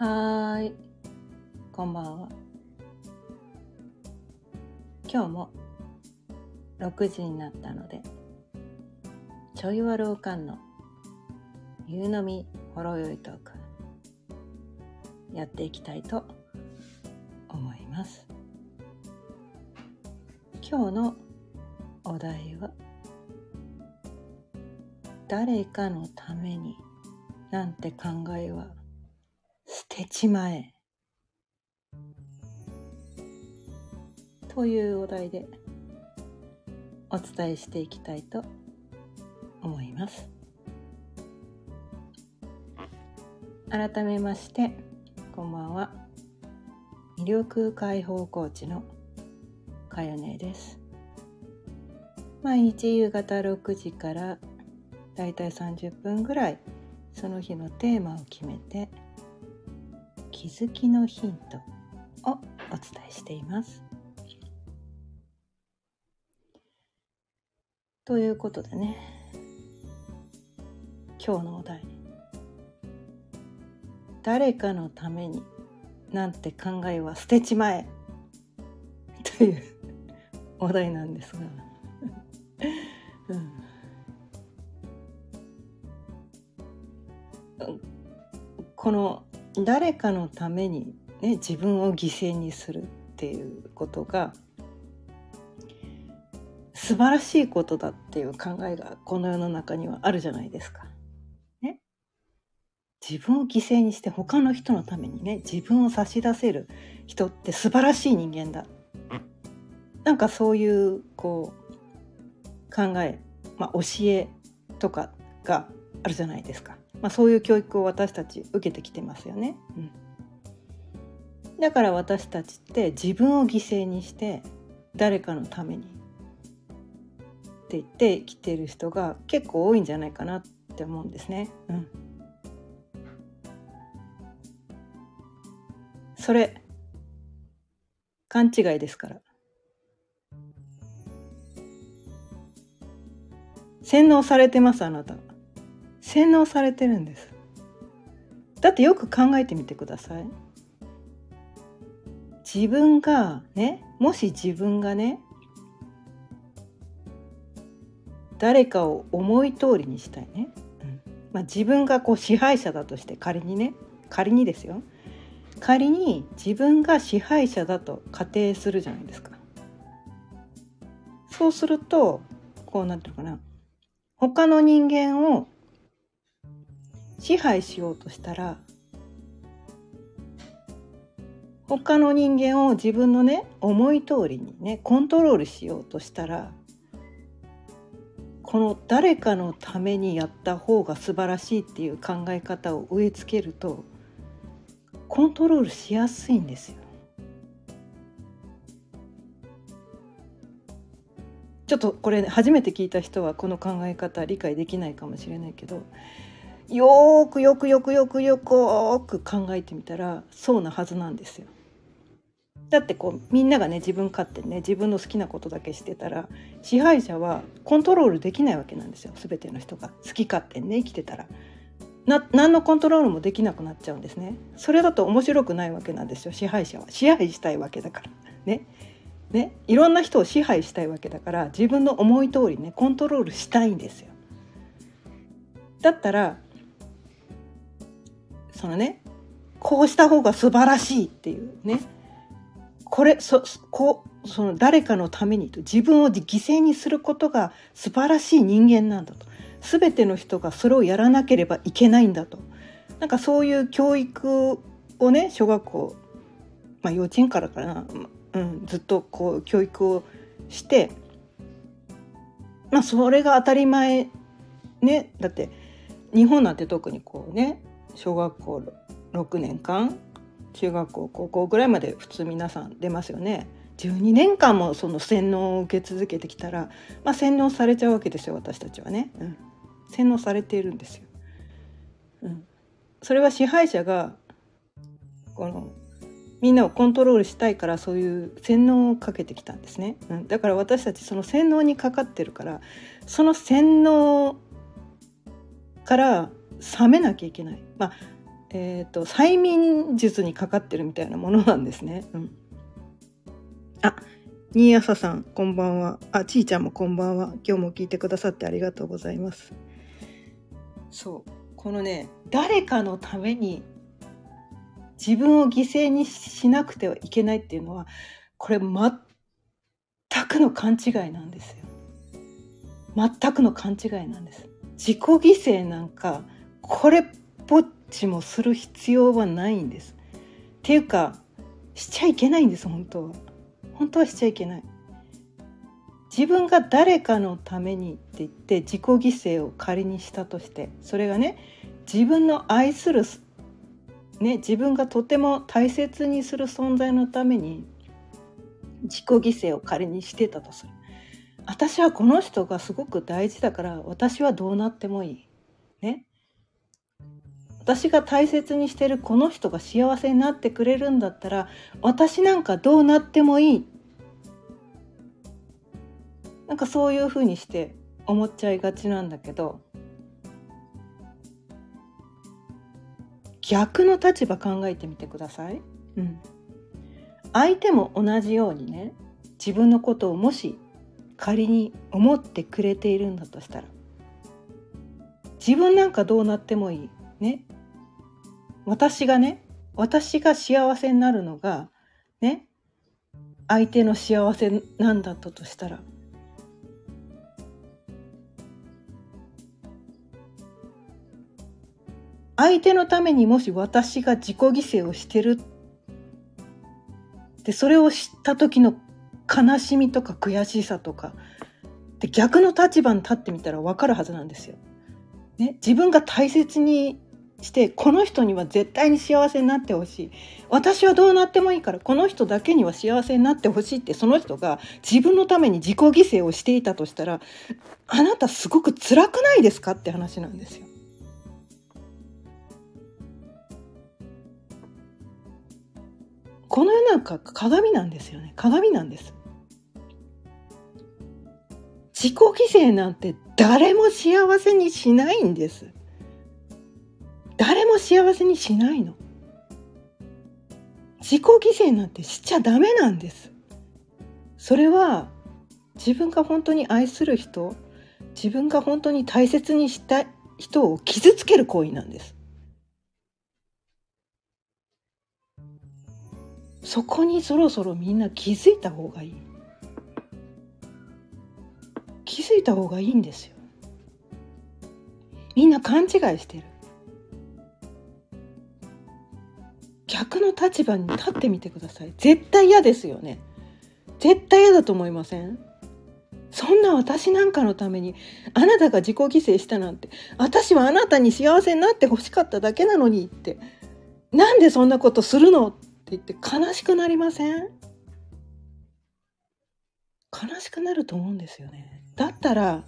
はい、こんばんは。今日も6時になったので、ちょいわるおかんの夕飲みほろよいトーク、やっていきたいと思います。今日のお題は、誰かのためになんて考えは捨てちまえ。というお題でお伝えしていきたいと思います。改めまして、こんばんは。魅力解放コーチのかよねです。毎日夕方6時からだいたい30分ぐらいその日のテーマを決めて気づきのヒントをお伝えしています。ということでね今日のお題「誰かのためになんて考えは捨てちまえ」というお題なんですが、うん、この誰かのために、ね、自分を犠牲にするっていうことが素晴らしいことだっていう考えがこの世の中にはあるじゃないですか。ね、自分を犠牲にして他の人のためにね自分を差し出せる人って素晴らしい人間だ。なんかそういうこう考え、まあ、教えとかがあるじゃないですか。まあ、そういう教育を私たち受けてきてますよね。うん、だから私たちって自分を犠牲にして誰かのためにって言ってきてる人が結構多いんじゃないかなって思うんですね。うん、それ勘違いですから。洗脳されてますあなた。洗脳されてるんです。だってよく考えてみてください。自分がねもし自分がね誰かを思い通りにしたいね、うん。まあ、自分がこう支配者だとして仮にね仮にですよ。仮に自分が支配者だと仮定するじゃないですか。そうするとこうなってるかな。他の人間を支配しようとしたら他の人間を自分のね思い通りにねコントロールしようとしたらこの誰かのためにやった方が素晴らしいっていう考え方を植え付けるとコントロールしやすいんですよ。ちょっとこれ初めて聞いた人はこの考え方理解できないかもしれないけどよーくよくよくよくよく考えてみたらそうなはずなんですよ。だってこうみんながね自分勝手にね自分の好きなことだけしてたら支配者はコントロールできないわけなんですよ全ての人が好き勝手にね生きてたら。な何のコントロールもできなくなっちゃうんですね。それだと面白くないわけなんですよ支配者は支配したいわけだからね。ねいろんな人を支配したいわけだから自分の思い通りねコントロールしたいんですよ。だったらそのねこうした方が素晴らしいっていうね。これそこその誰かのためにと自分を犠牲にすることが素晴らしい人間なんだと。全ての人がそれをやらなければいけないんだと。なんかそういう教育をね小学校、まあ、幼稚園からかな、うん、ずっとこう教育をしてまあそれが当たり前ね。だって日本なんて特にこうね小学校6年間中学校高校ぐらいまで普通皆さん出ますよね。12年間もその洗脳を受け続けてきたら、まあ、洗脳されちゃうわけですよ私たちはね、うん、洗脳されているんですよ、うん、それは支配者がこのみんなをコントロールしたいからそういう洗脳をかけてきたんですね、うん、だから私たちその洗脳にかかってるからその洗脳から冷めなきゃいけないまあえーと、催眠術にかかってるみたいなものなんですね。うん、あ新朝さんこんばんは。あちいちゃんもこんばんは。今日も聞いてくださってありがとうございます。そうこのね誰かのために自分を犠牲にしなくてはいけないっていうのはこれ全くの勘違いなんですよ。全くの勘違いなんです。自己犠牲なんかこれっぽっちもする必要はないんです。っていうかしちゃいけないんです本当は。本当はしちゃいけない。自分が誰かのためにって言って自己犠牲を仮にしたとしてそれがね自分の愛する、ね、自分がとても大切にする存在のために自己犠牲を仮にしてたとする私はこの人がすごく大事だから私はどうなってもいい。私が大切にしてるこの人が幸せになってくれるんだったら私なんかどうなってもいい。なんかそういうふうにして思っちゃいがちなんだけど逆の立場考えてみてください。うん、相手も同じようにね自分のことをもし仮に思ってくれているんだとしたら自分なんかどうなってもいいね私がね私が幸せになるのがね相手の幸せなんだったとしたら相手のためにもし私が自己犠牲をしてるでそれを知った時の悲しみとか悔しさとかで逆の立場に立ってみたら分かるはずなんですよ。ね、自分が大切にしてこの人には絶対に幸せになってほしい。私はどうなってもいいからこの人だけには幸せになってほしいってその人が自分のために自己犠牲をしていたとしたらあなたすごく辛くないですかって話なんですよ。この世の中鏡なんですよね。鏡なんです。自己犠牲なんて誰も幸せにしないんです。誰も幸せにしないの。自己犠牲なんてしちゃダメなんです。それは自分が本当に愛する人自分が本当に大切にした人を傷つける行為なんです。そこにそろそろみんな気づいた方がいい。気づいた方がいいんですよ。みんな勘違いしてる。逆の立場に立ってみてください。絶対嫌ですよね。絶対嫌だと思いません？そんな私なんかのためにあなたが自己犠牲したなんて私はあなたに幸せになってほしかっただけなのにってなんでそんなことするのって言って悲しくなりません？悲しくなると思うんですよね。だったら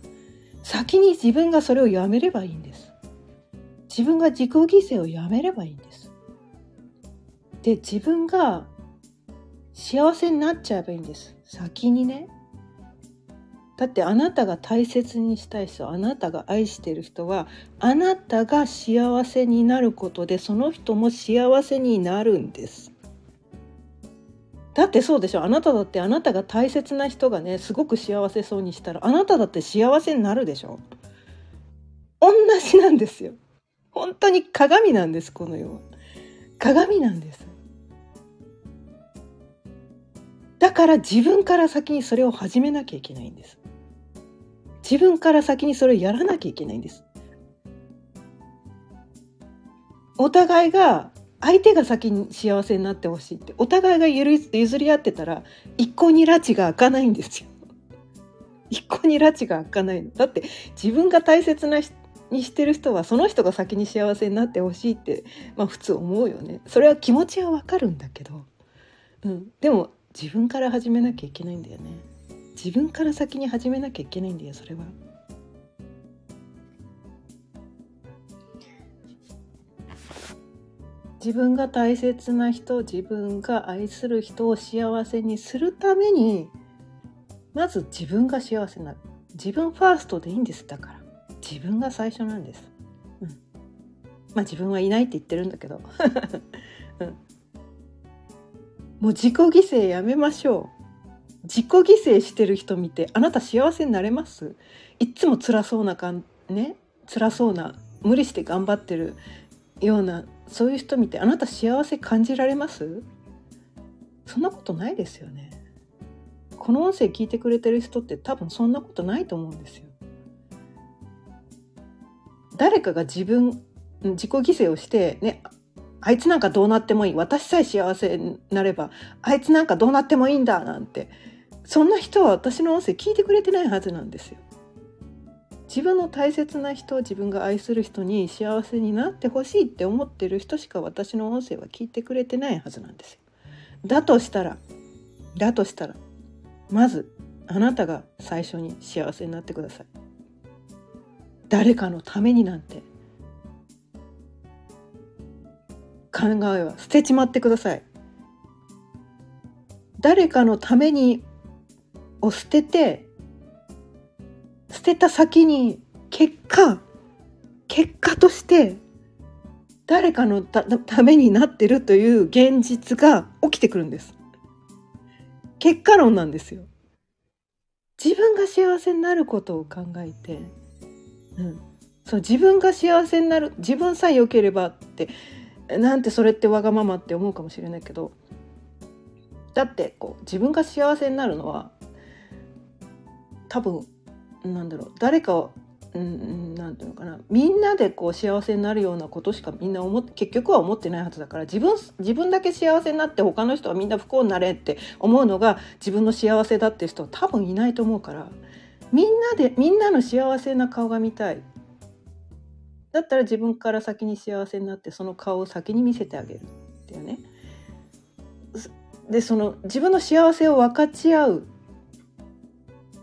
先に自分がそれをやめればいいんです。自分が自己犠牲をやめればいいんです。で自分が幸せになっちゃえばいいんです。先にね。だってあなたが大切にしたい人あなたが愛してる人はあなたが幸せになることでその人も幸せになるんです。だってそうでしょ。あなただってあなたが大切な人がねすごく幸せそうにしたらあなただって幸せになるでしょ。同じなんですよ。本当に鏡なんですこの世は。鏡なんですだから自分から先にそれを始めなきゃいけないんです自分から先にそれをやらなきゃいけないんですお互いが相手が先に幸せになってほしいってお互いが譲り合ってたら一向に拉致が開かないんですよ。一向に拉致が開かないの。だって自分が大切な人にしてる人はその人が先に幸せになってほしいって、まあ、普通思うよね。それは気持ちはわかるんだけど、うん、でも自分から始めなきゃいけないんだよね。自分から先に始めなきゃいけないんだよそれは。自分が大切な人自分が愛する人を幸せにするためにまず自分が幸せになる自分ファーストでいいんですだから自分が最初なんです、うん、まあ自分はいないって言ってるんだけど、うん、もう自己犠牲やめましょう。自己犠牲してる人見てあなた幸せになれます？いっつも辛そうなかんね辛そうな無理して頑張ってるようなそういう人見てあなた幸せ感じられます？そんなことないですよね。この音声聞いてくれてる人って多分そんなことないと思うんですよ誰かが自分自己犠牲をしてねあいつなんかどうなってもいい私さえ幸せになればあいつなんかどうなってもいいんだなんてそんな人は私の音声聞いてくれてないはずなんですよ。自分の大切な人自分が愛する人に幸せになってほしいって思ってる人しか私の音声は聞いてくれてないはずなんですよ。だとしたらだとしたらまずあなたが最初に幸せになってください。誰かのためになんて考えは捨てちまってください。誰かのためにを捨てて捨てた先に結果結果として誰かのためになってるという現実が起きてくるんです。結果論なんですよ。自分が幸せになることを考えて、うん、そう自分が幸せになる自分さえ良ければってなんてそれってわがままって思うかもしれないけどだってこう自分が幸せになるのは多分なんだろう誰かをうんなんていうのかなみんなでこう幸せになるようなことしかみんな思結局は思ってないはずだから自分自分だけ幸せになって他の人はみんな不幸になれって思うのが自分の幸せだって人は多分いないと思うからみんなでみんなの幸せな顔が見たいだったら自分から先に幸せになってその顔を先に見せてあげるっていうね。でその自分の幸せを分かち合う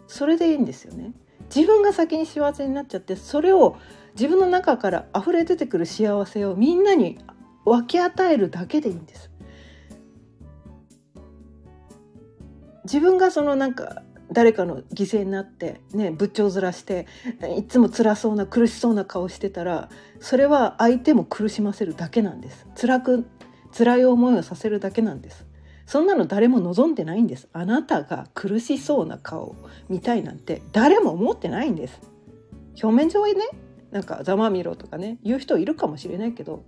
それでいいんですよね。自分が先に幸せになっちゃってそれを自分の中から溢れ出てくる幸せをみんなに分け与えるだけでいいんです。自分がそのなんか誰かの犠牲になってね仏頂面していつも辛そうな苦しそうな顔してたらそれは相手も苦しませるだけなんです。辛く辛い思いをさせるだけなんです。そんなの誰も望んでないんです。あなたが苦しそうな顔見たいなんて誰も思ってないんです。表面上はねなんかざまみろとかね言う人いるかもしれないけど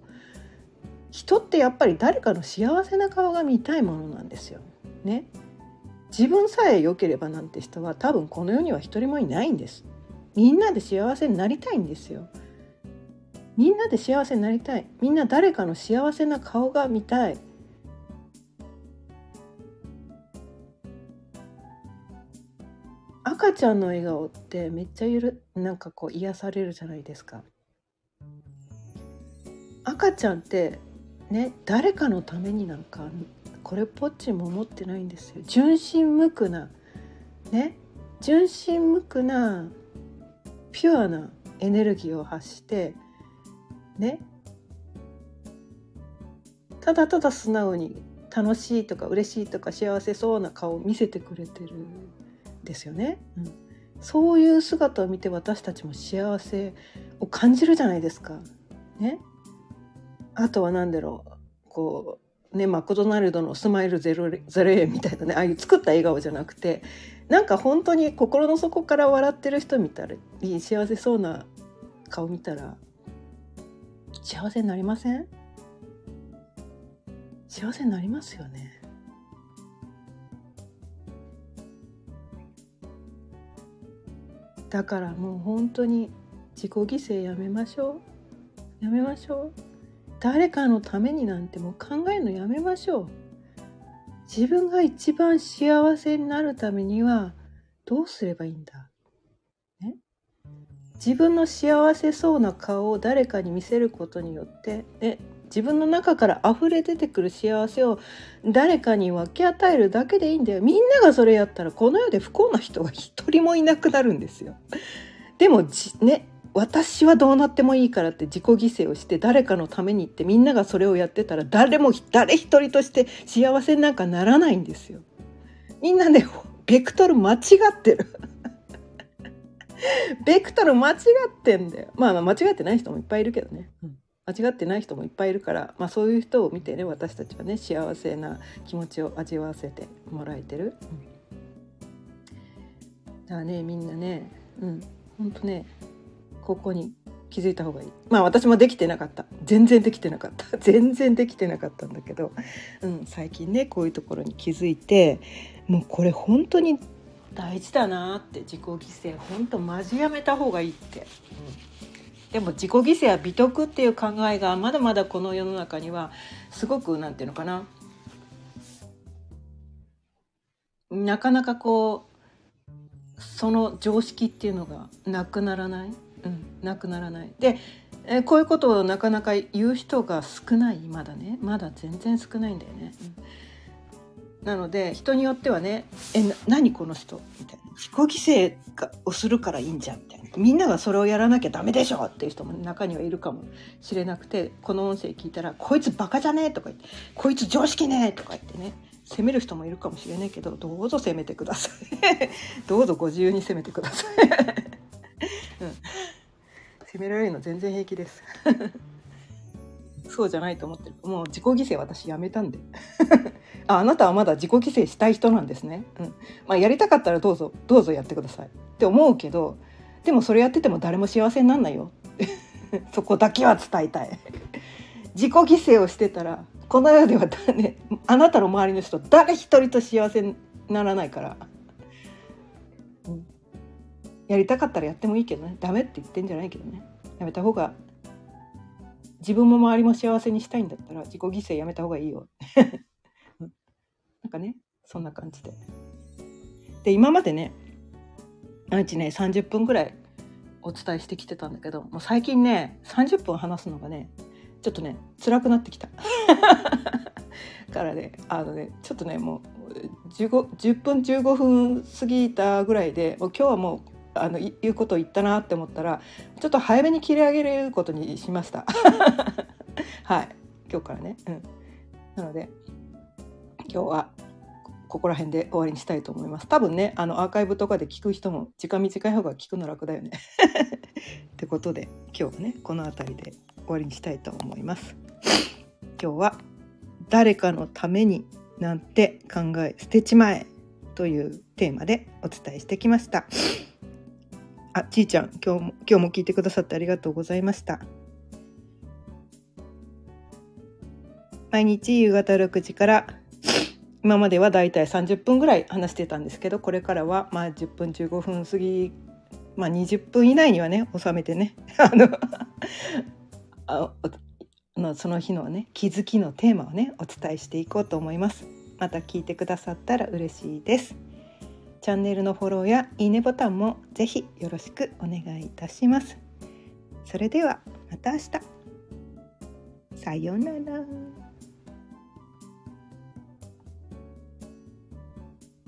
人ってやっぱり誰かの幸せな顔が見たいものなんですよ。ね。自分さえ良ければなんて人は多分この世には一人もいないんです。みんなで幸せになりたいんですよ。みんなで幸せになりたい。みんな誰かの幸せな顔が見たい。赤ちゃんの笑顔ってめっちゃゆるなんかこう癒されるじゃないですか。赤ちゃんってね誰かのためになんかこれっぽっちも思ってないんですよ。純真無垢なね純真無垢なピュアなエネルギーを発してね。ただただ素直に楽しいとか嬉しいとか幸せそうな顔を見せてくれてるんですよね、うん、そういう姿を見て私たちも幸せを感じるじゃないですか。ね、あとは何だろうこうね、マクドナルドのスマイルゼロゼロ円みたいなねああいう作った笑顔じゃなくてなんか本当に心の底から笑ってる人見たら幸せそうな顔見たら幸せになりません？幸せになりますよね。だからもう本当に自己犠牲やめましょうやめましょう。誰かのためになんてもう考えるのやめましょう。自分が一番幸せになるためにはどうすればいいんだ、ね、自分の幸せそうな顔を誰かに見せることによって、ね、自分の中から溢れ出てくる幸せを誰かに分け与えるだけでいいんだよ。みんながそれやったらこの世で不幸な人が一人もいなくなるんですよ。でもね？私はどうなってもいいからって自己犠牲をして誰かのためにってみんながそれをやってたら誰も誰一人として幸せなんかならないんですよ。みんなねベクトル間違ってる。ベクトル間違ってんだよ。まあ間違ってない人もいっぱいいるけどね。うん、間違ってない人もいっぱいいるから、まあ、そういう人を見てね私たちはね幸せな気持ちを味わわせてもらえてる。うん、だからねみんなねうんほんとねここに気づいた方がいい。まあ私もできてなかった。全然できてなかった。全然できてなかったんだけど、うん、最近ねこういうところに気づいてもうこれ本当に大事だなって自己犠牲本当マジやめた方がいいって、うん、でも自己犠牲は美徳っていう考えがまだまだこの世の中にはすごくなんていうのかな。なかなかこうその常識っていうのがなくならない。うん、なくならない。でえこういうことをなかなか言う人が少ない。まだね。まだ全然少ないんだよね。うん、なので人によってはね「えな何この人」みたいな「自己犠牲をするからいいんじゃん」みたいな。みんながそれをやらなきゃダメでしょっていう人も中にはいるかもしれなくてこの音声聞いたら「こいつバカじゃねえ」とか言って「こいつ常識ねえ」とか言ってね。責める人もいるかもしれないけどどうぞ責めてください。どうぞご自由に責めてください、められるの全然平気です。そうじゃないと思ってる。もう自己犠牲私やめたんで。ああなたはまだ自己犠牲したい人なんですね、うん。まあ、やりたかったらどうぞどうぞやってください。って思うけどでもそれやってても誰も幸せになんないよ。そこだけは伝えたい。自己犠牲をしてたらこの世では、ね、あなたの周りの人誰一人と幸せにならないから、やりたかったらやってもいいけどね。ダメって言ってんじゃないけどね。やめた方が自分も周りも幸せにしたいんだったら自己犠牲やめた方がいいよ。なんかねそんな感じで。で今までね毎日ね30分ぐらいお伝えしてきてたんだけどもう最近ね30分話すのがねちょっとね辛くなってきた。からねあのねちょっとねもう 15, 10分15分過ぎたぐらいでもう今日はもうあの言うことを言ったなって思ったらちょっと早めに切り上げることにしました。はい。今日からね、うん、なので今日はここら辺で終わりにしたいと思います。多分ねあのアーカイブとかで聞く人も時間短い方が聞くの楽だよね。ってことで今日はねこの辺りで終わりにしたいと思います。今日は誰かのためになんて考え捨てちまえというテーマでお伝えしてきました。あ、ちーちゃん、今日も、今日も聞いてくださってありがとうございました。毎日夕方6時から今まではだいたい30分ぐらい話してたんですけどこれからはまあ10分15分過ぎ、まあ、20分以内にはね収めてね あのあのその日のね気づきのテーマをねお伝えしていこうと思います。また聞いてくださったら嬉しいです。チャンネルのフォローやいいねボタンもぜひよろしくお願いいたします。それではまた明日。さようなら。